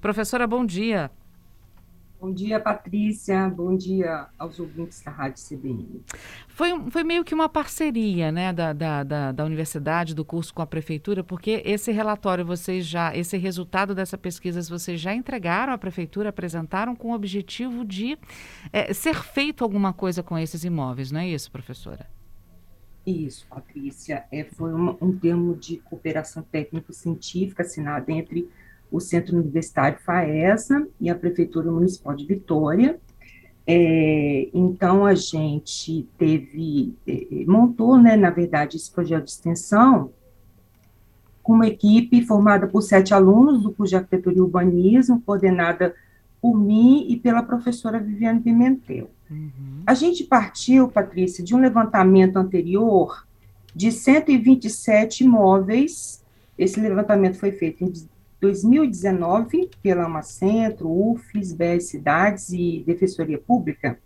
Professora, bom dia. Bom dia, Patrícia. Bom dia aos ouvintes da Rádio CBN. Foi, foi meio que uma parceria né, da, da, da, da, universidade, do curso com a prefeitura, porque esse relatório vocês já, esse resultado dessa pesquisa vocês já entregaram à prefeitura, apresentaram com o objetivo de é, ser feito alguma coisa com esses imóveis, não é isso, professora? Isso, Patrícia. É, foi uma, um termo de cooperação técnico-científica assinado entre o Centro Universitário FAESA e a Prefeitura Municipal de Vitória. É, então, a gente teve, é, montou, né, na verdade, esse projeto de extensão com uma equipe formada por sete alunos do curso de Arquitetura e Urbanismo, coordenada por mim e pela professora Viviane Pimentel. Uhum. A gente partiu, Patrícia, de um levantamento anterior de 127 imóveis. Esse levantamento foi feito em 2019, pela Amacentro, UFES, BR Cidades e Defensoria Pública.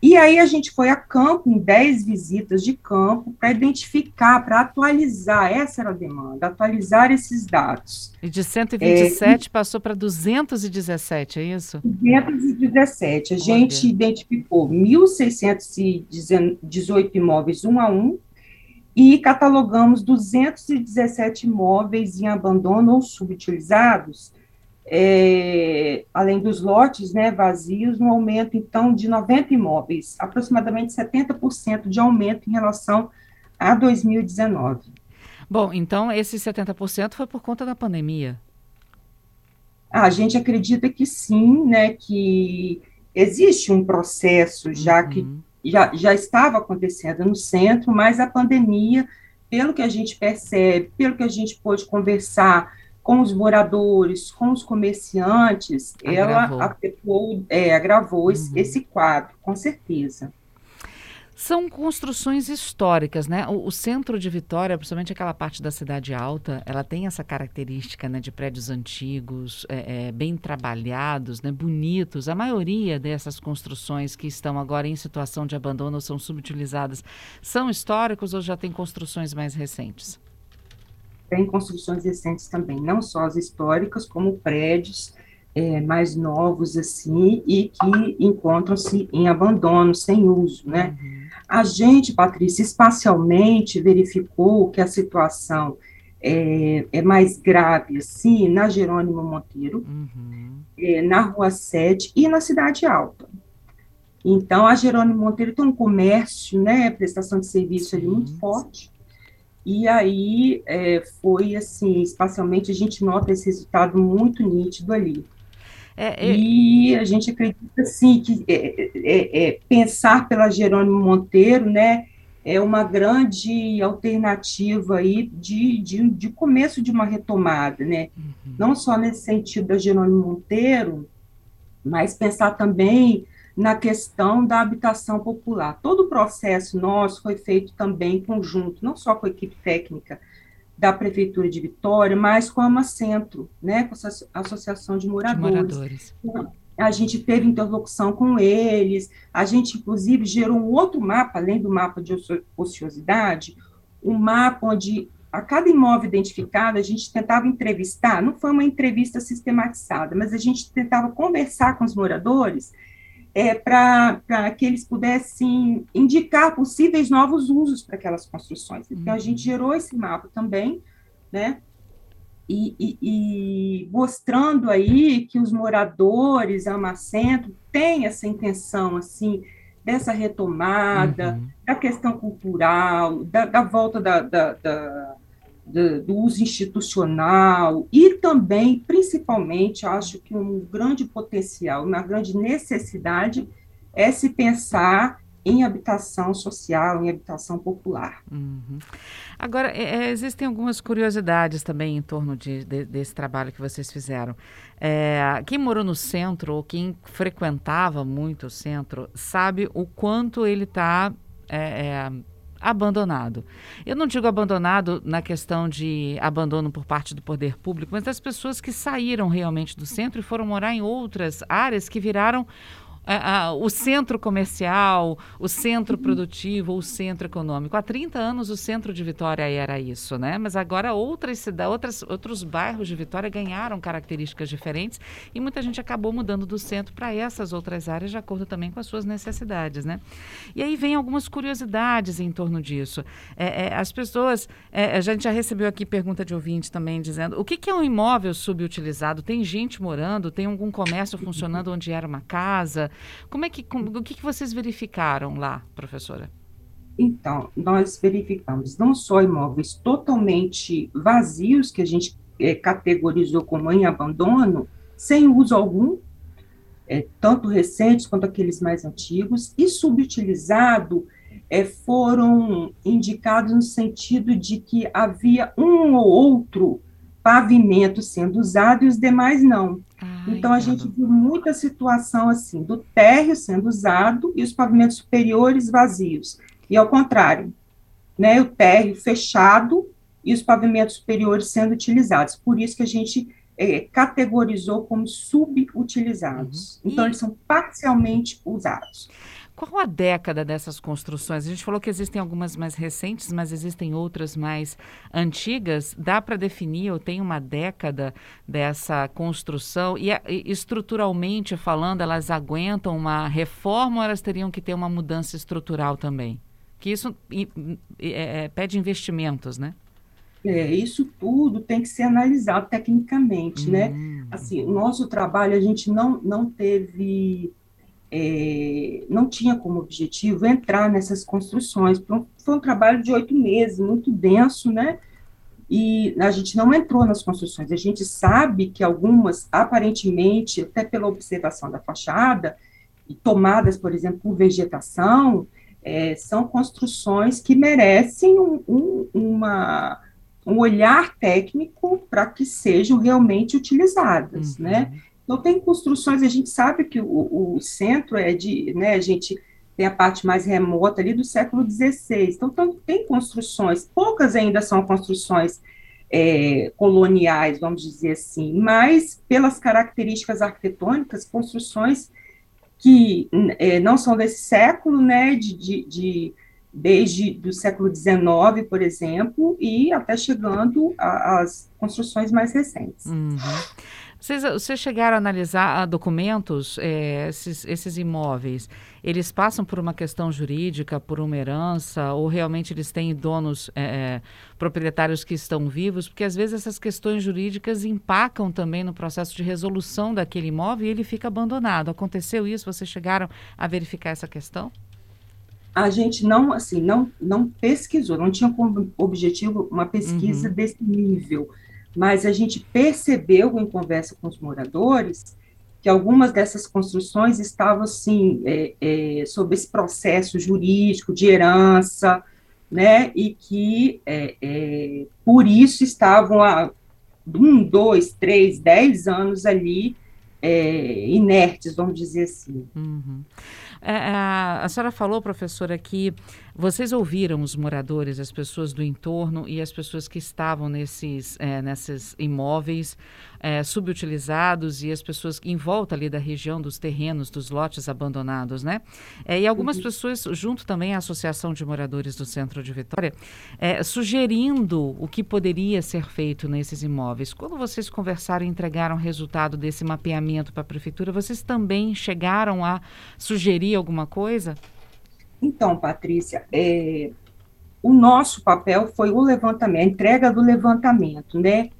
E aí a gente foi a campo, em 10 visitas de campo, para identificar, para atualizar, essa era a demanda, atualizar esses dados. E de 127 é, passou para 217, é isso? 217. A Olha. gente identificou 1.618 imóveis um a um, e catalogamos 217 imóveis em abandono ou subutilizados, é, além dos lotes né, vazios, um aumento, então, de 90 imóveis, aproximadamente 70% de aumento em relação a 2019. Bom, então, esse 70% foi por conta da pandemia? A gente acredita que sim, né, que existe um processo já uhum. que já, já estava acontecendo no centro, mas a pandemia, pelo que a gente percebe, pelo que a gente pôde conversar com os moradores, com os comerciantes, agravou. ela é, agravou uhum. esse quadro, com certeza. São construções históricas, né? O, o, centro de Vitória, principalmente aquela parte da cidade alta, ela tem essa característica né, de prédios antigos, é, é, bem trabalhados, né, bonitos. A maioria dessas construções que estão agora em situação de abandono ou são subutilizadas são históricos ou já tem construções mais recentes? Tem construções recentes também, não só as históricas, como prédios é, mais novos assim e que encontram-se em abandono, sem uso, né? A gente, Patrícia, espacialmente verificou que a situação é, é mais grave, assim, na Jerônimo Monteiro, uhum. é, na Rua 7 e na Cidade Alta. Então, a Jerônimo Monteiro tem um comércio, né, prestação de serviço ali muito forte, e aí é, foi, assim, espacialmente, a gente nota esse resultado muito nítido ali. É, é... E a gente acredita, sim, que é, é, é, pensar pela Jerônimo Monteiro, né, é uma grande alternativa aí de, de, de começo de uma retomada, né, uhum. não só nesse sentido da Jerônimo Monteiro, mas pensar também na questão da habitação popular. Todo o processo nosso foi feito também em conjunto, não só com a equipe técnica, da Prefeitura de Vitória, mas com a Amacentro, né, com a Associação de Moradores. De moradores. Então, a gente teve interlocução com eles, a gente, inclusive, gerou um outro mapa, além do mapa de ociosidade, um mapa onde a cada imóvel identificado a gente tentava entrevistar, não foi uma entrevista sistematizada, mas a gente tentava conversar com os moradores é, para que eles pudessem indicar possíveis novos usos para aquelas construções. Então, a gente uhum. gerou esse mapa também, né? E, e, e mostrando aí que os moradores, Amacentro, têm essa intenção, assim, dessa retomada, uhum. da questão cultural, da, da volta da, da, da do, do uso institucional e também, principalmente, acho que um grande potencial, uma grande necessidade é se pensar em habitação social, em habitação popular. Uhum. Agora, é, é, existem algumas curiosidades também em torno de, de, desse trabalho que vocês fizeram. É, quem morou no centro ou quem frequentava muito o centro sabe o quanto ele está é, é abandonado. Eu não digo abandonado na questão de abandono por parte do poder público, mas das pessoas que saíram realmente do centro e foram morar em outras áreas que viraram a, a, o centro comercial, o centro produtivo, o centro econômico. Há 30 anos o centro de Vitória era isso, né? Mas agora outras outras, outros bairros de Vitória ganharam características diferentes e muita gente acabou mudando do centro para essas outras áreas de acordo também com as suas necessidades, né? E aí vem algumas curiosidades em torno disso. É, é, as pessoas, é, a gente já recebeu aqui pergunta de ouvinte também dizendo o que, que é um imóvel subutilizado? Tem gente morando? Tem algum comércio funcionando onde era uma casa? Como é que, como, o que, que vocês verificaram lá, professora? Então, nós verificamos não só imóveis totalmente vazios, que a gente é, categorizou como em abandono, sem uso algum, é, tanto recentes quanto aqueles mais antigos, e subutilizado é, foram indicados no sentido de que havia um ou outro pavimento sendo usado e os demais não. Ah, então, a gente viu muita situação assim, do térreo sendo usado e os pavimentos superiores vazios. E ao contrário, né, o térreo fechado e os pavimentos superiores sendo utilizados. Por isso que a gente é, categorizou como subutilizados. Uhum. Então, e... eles são parcialmente usados. Qual a década dessas construções? A gente falou que existem algumas mais recentes, mas existem outras mais antigas. Dá para definir, ou tem uma década dessa construção? E, e, estruturalmente falando, elas aguentam uma reforma ou elas teriam que ter uma mudança estrutural também? Que isso e, é, é, pede investimentos, né? É, isso tudo tem que ser analisado tecnicamente, né? hum. né? Assim, o nosso trabalho, a gente não, não teve é, não tinha como objetivo entrar nessas construções. Foi um trabalho de oito meses, muito denso, né? E a gente não entrou nas construções. A gente sabe que algumas, aparentemente, até pela observação da fachada, tomadas, por exemplo, por vegetação, é, são construções que merecem um, um, uma, um olhar técnico para que sejam realmente utilizadas, uhum. né? Então, tem construções, a gente sabe que o, o centro é de, né, a gente tem a parte mais remota ali do século XVI, então, então tem construções, poucas ainda são construções é, coloniais, vamos dizer assim, mas pelas características arquitetônicas, construções que é, não são desse século, né, de, de, de desde do século XIX, por exemplo, e até chegando às construções mais recentes. Uhum. Vocês, vocês chegaram a analisar ah, documentos, é, esses, esses imóveis, eles passam por uma questão jurídica, por uma herança, ou realmente eles têm donos, é, proprietários que estão vivos? Porque às vezes essas questões jurídicas empacam também no processo de resolução daquele imóvel e ele fica abandonado. Aconteceu isso? Vocês chegaram a verificar essa questão? a gente não assim não não pesquisou, não tinha como objetivo uma pesquisa uhum. desse nível mas a gente percebeu em conversa com os moradores que algumas dessas construções estavam assim é, é, sob esse processo jurídico de herança, né, e que é, é por isso estavam há um, dois, três, dez anos ali é, inertes, vamos dizer assim. Uhum. É, a senhora falou, professora, que vocês ouviram os moradores, as pessoas do entorno e as pessoas que estavam nesses, é, nesses imóveis é, subutilizados e as pessoas em volta ali da região dos terrenos, dos lotes abandonados, né? É, e algumas uhum. pessoas, junto também à Associação de Moradores do Centro de Vitória, é, sugerindo o que poderia ser feito nesses imóveis. Quando vocês conversaram e entregaram o resultado desse mapeamento para a Prefeitura, vocês também chegaram a sugerir alguma coisa? Então, Patrícia, é, o nosso papel foi o levantamento, a entrega do levantamento, né?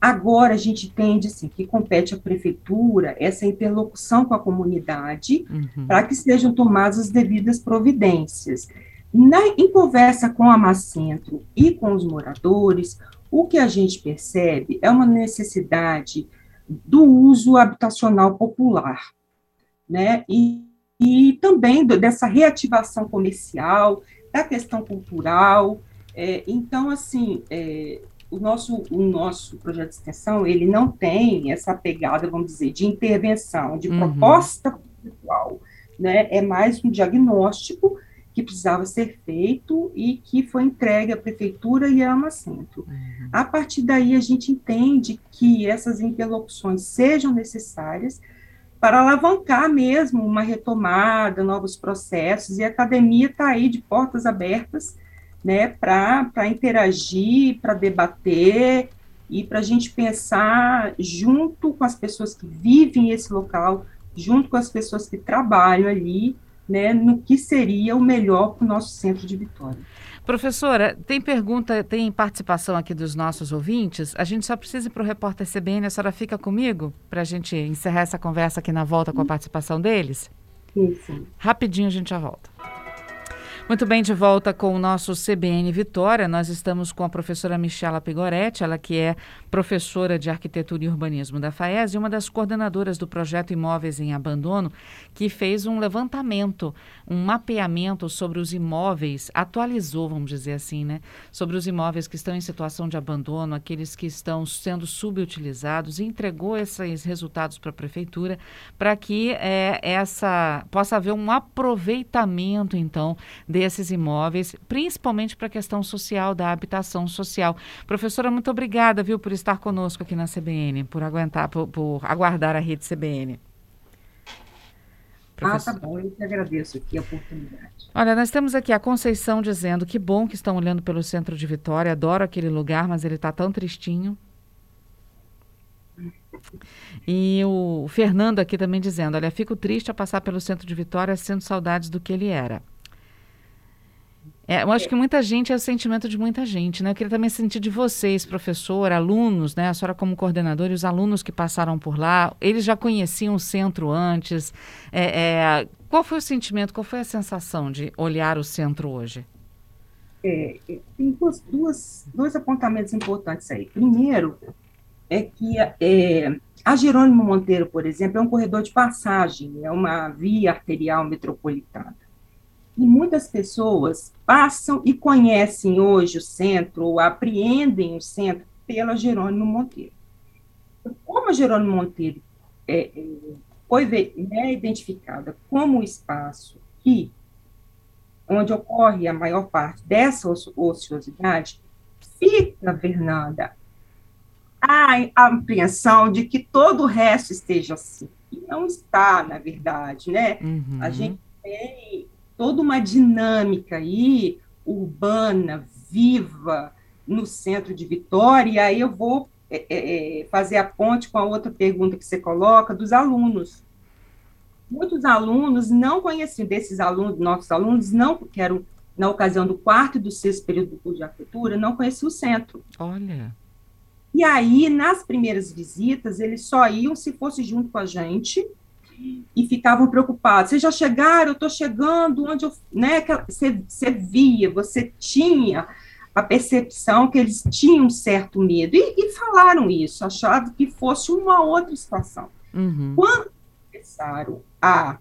Agora a gente entende assim, que compete à prefeitura essa interlocução com a comunidade uhum. para que sejam tomadas as devidas providências. Na, em conversa com a Macentro e com os moradores, o que a gente percebe é uma necessidade do uso habitacional popular, né? E e também do, dessa reativação comercial, da questão cultural. É, então, assim, é, o, nosso, o nosso projeto de extensão, ele não tem essa pegada, vamos dizer, de intervenção, de uhum. proposta conceitual, né? É mais um diagnóstico que precisava ser feito e que foi entregue à prefeitura e à Ama Centro. Uhum. A partir daí, a gente entende que essas interlocuções sejam necessárias para alavancar mesmo uma retomada, novos processos, e a academia está aí de portas abertas né, para interagir, para debater e para a gente pensar junto com as pessoas que vivem esse local, junto com as pessoas que trabalham ali, né, no que seria o melhor para o nosso centro de Vitória. Professora, tem pergunta, tem participação aqui dos nossos ouvintes. A gente só precisa ir para o repórter CBN. A senhora fica comigo para a gente encerrar essa conversa aqui na volta com a participação deles? Sim. Rapidinho a gente já volta. Muito bem, de volta com o nosso CBN Vitória. Nós estamos com a professora Michela Pigoretti, ela que é professora de Arquitetura e Urbanismo da FAES e uma das coordenadoras do projeto Imóveis em Abandono, que fez um levantamento, um mapeamento sobre os imóveis, atualizou, vamos dizer assim, né? Sobre os imóveis que estão em situação de abandono, aqueles que estão sendo subutilizados, e entregou esses resultados para a prefeitura para que é, essa possa haver um aproveitamento, então, desses imóveis, principalmente para a questão social, da habitação social. Professora, muito obrigada, viu, por estar conosco aqui na CBN, por aguentar, por, por aguardar a rede CBN. Professor... Ah, tá bom, eu que agradeço aqui a oportunidade. Olha, nós temos aqui a Conceição dizendo que bom que estão olhando pelo centro de Vitória, adoro aquele lugar, mas ele está tão tristinho. E o Fernando aqui também dizendo, olha, fico triste a passar pelo centro de Vitória, sendo saudades do que ele era. É, eu acho que muita gente é o sentimento de muita gente, né? Eu queria também sentir de vocês, professor, alunos, né? A senhora como coordenadora e os alunos que passaram por lá, eles já conheciam o centro antes. É, é, qual foi o sentimento, qual foi a sensação de olhar o centro hoje? É, é tem duas, duas, dois apontamentos importantes aí. Primeiro, é que é, a Jerônimo Monteiro, por exemplo, é um corredor de passagem, é uma via arterial metropolitana. E muitas pessoas passam e conhecem hoje o centro, ou apreendem o centro pela Jerônimo Monteiro. Como a Jerônimo Monteiro é, é, foi é identificada como o espaço que, onde ocorre a maior parte dessa ociosidade, fica, Fernanda, a, a apreensão de que todo o resto esteja assim. E não está, na verdade, né? Uhum. A gente tem toda uma dinâmica aí urbana, viva, no centro de Vitória, e aí eu vou é, é, é, fazer a ponte com a outra pergunta que você coloca, dos alunos. Muitos alunos não conheciam, desses alunos, nossos alunos, não, que eram na ocasião do quarto e do sexto período do curso de arquitetura, não conheciam o centro. Olha. E aí, nas primeiras visitas, eles só iam se fosse junto com a gente, e ficavam preocupados. Vocês já chegaram? Eu estou chegando. Onde eu, né? Você, você via, você tinha a percepção que eles tinham um certo medo e, e falaram isso, achavam que fosse uma outra situação. Uhum. Quando começaram a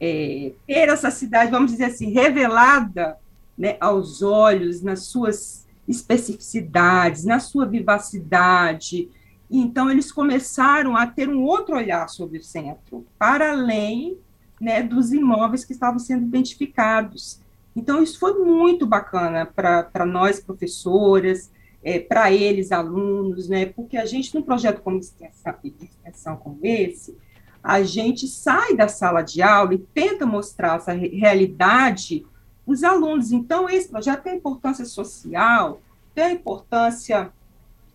é, ter essa cidade, vamos dizer assim, revelada né, aos olhos, nas suas especificidades, na sua vivacidade, então, eles começaram a ter um outro olhar sobre o centro, para além né, dos imóveis que estavam sendo identificados. Então, isso foi muito bacana para nós, professoras, é, para eles, alunos, né, porque a gente, num projeto como extensão, extensão como esse, a gente sai da sala de aula e tenta mostrar essa realidade os alunos. Então, esse projeto tem importância social, tem importância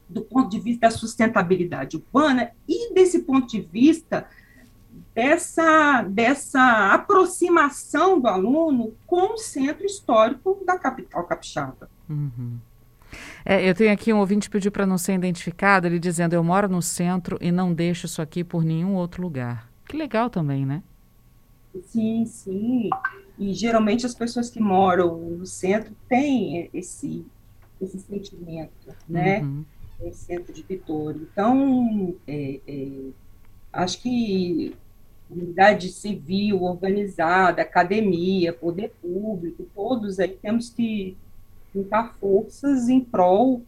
do ponto de vista da sustentabilidade urbana e desse ponto de vista dessa, dessa aproximação do aluno com o centro histórico da capital capixaba. Uhum. É, eu tenho aqui um ouvinte pediu para não ser identificado, ele dizendo: Eu moro no centro e não deixo isso aqui por nenhum outro lugar. Que legal também, né? Sim, sim. E geralmente as pessoas que moram no centro têm esse, esse sentimento, né? Uhum em centro de Vitória. Então, é, é, acho que comunidade civil organizada, academia, poder público, todos aí temos que juntar forças em prol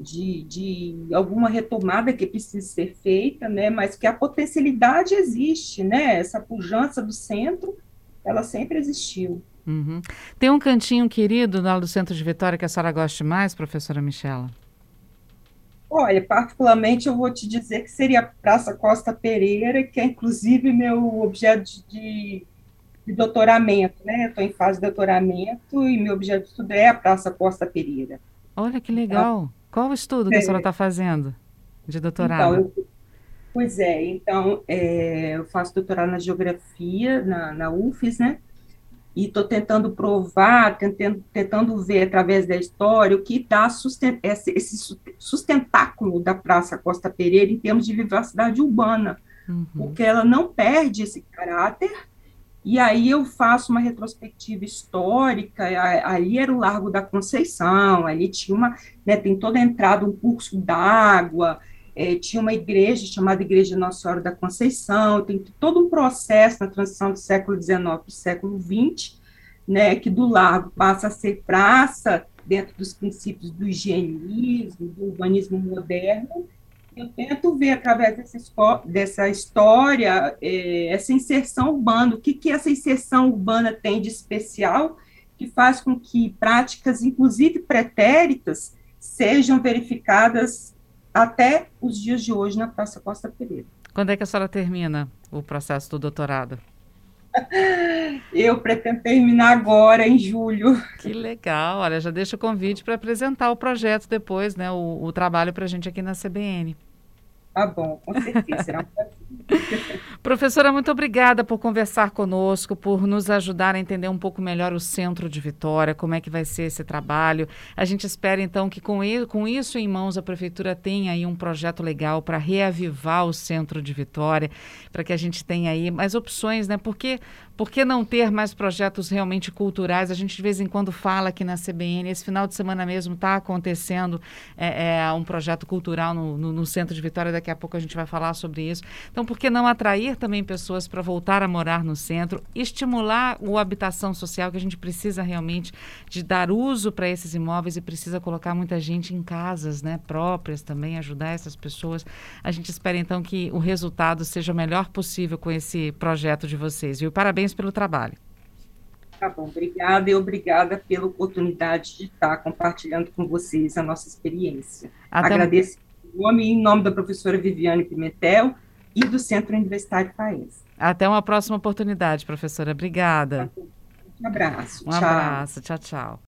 de, de alguma retomada que precisa ser feita, né, mas que a potencialidade existe, né, essa pujança do centro, ela sempre existiu. Uhum. Tem um cantinho querido lá do centro de Vitória que a senhora goste mais, professora Michela? Olha, particularmente eu vou te dizer que seria a Praça Costa Pereira, que é inclusive meu objeto de, de doutoramento, né? Estou em fase de doutoramento e meu objeto de estudo é a Praça Costa Pereira. Olha que legal. Então, Qual o estudo que é, a senhora está fazendo de doutorado? Então, eu, pois é, então é, eu faço doutorado na geografia, na, na UFES, né? E estou tentando provar, tentando, tentando ver através da história o que dá esse sustentáculo da Praça Costa Pereira em termos de vivacidade urbana, uhum. porque ela não perde esse caráter, e aí eu faço uma retrospectiva histórica, ali era o Largo da Conceição, ali tinha uma, né, tem toda a entrada, um curso d'água, é, tinha uma igreja chamada Igreja Nossa Senhora da Conceição, tem todo um processo na transição do século XIX para o século XX, né, que do largo passa a ser praça, dentro dos princípios do higienismo, do urbanismo moderno, eu tento ver através dessa, dessa história é, essa inserção urbana, o que, que essa inserção urbana tem de especial que faz com que práticas, inclusive pretéritas, sejam verificadas até os dias de hoje na Praça Costa Pereira. Quando é que a senhora termina o processo do doutorado? Eu pretendo terminar agora, em julho. Que legal. Olha, já deixa o convite para apresentar o projeto depois, né? O, o trabalho para a gente aqui na CBN. Tá bom, com certeza. Professora, muito obrigada por conversar conosco, por nos ajudar a entender um pouco melhor o centro de Vitória, como é que vai ser esse trabalho. A gente espera, então, que com, com isso em mãos a Prefeitura tenha aí um projeto legal para reavivar o centro de Vitória, para que a gente tenha aí mais opções, né? Porque por que não ter mais projetos realmente culturais? A gente de vez em quando fala aqui na CBN, esse final de semana mesmo está acontecendo é, é, um projeto cultural no, no, no, centro de Vitória, daqui a pouco a gente vai falar sobre isso. Então, por que não atrair também pessoas para voltar a morar no centro, estimular o habitação social, que a gente precisa realmente de dar uso para esses imóveis e precisa colocar muita gente em casas né, próprias também, ajudar essas pessoas. A gente espera então que o resultado seja o melhor possível com esse projeto de vocês, viu? Parabéns Parabéns pelo trabalho. Tá bom, obrigada e obrigada pela oportunidade de estar compartilhando com vocês a nossa experiência. Até Agradeço em nome, em nome da professora Viviane Pimentel e do Centro Universitário País. Até uma próxima oportunidade, professora. Obrigada. Um abraço. Um tchau. abraço. Tchau, tchau.